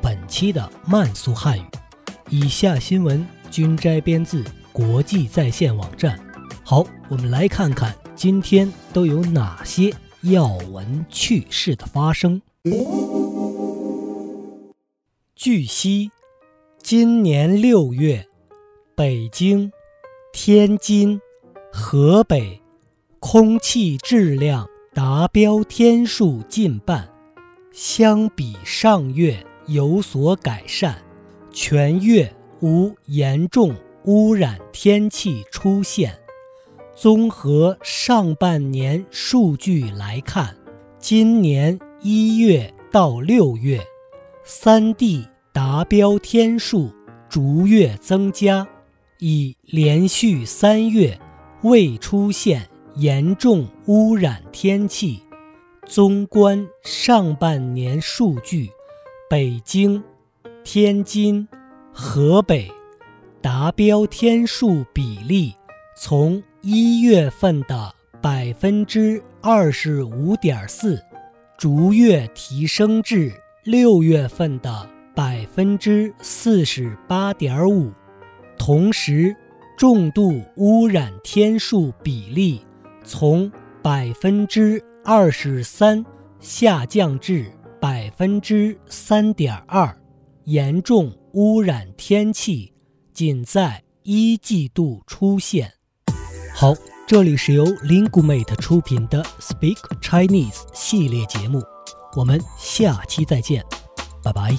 本期的慢速汉语。以下新闻均摘编自国际在线网站。好，我们来看看今天都有哪些要闻趣事的发生。据悉，今年六月，北京、天津、河北空气质量。达标天数近半，相比上月有所改善，全月无严重污染天气出现。综合上半年数据来看，今年一月到六月，三地达标天数逐月增加，已连续三月未出现。严重污染天气。纵观上半年数据，北京、天津、河北达标天数比例从一月份的百分之二十五点四，逐月提升至六月份的百分之四十八点五。同时，重度污染天数比例。从百分之二十三下降至百分之三点二，严重污染天气仅在一季度出现。好，这里是由 Lingumate 出品的 Speak Chinese 系列节目，我们下期再见，拜拜。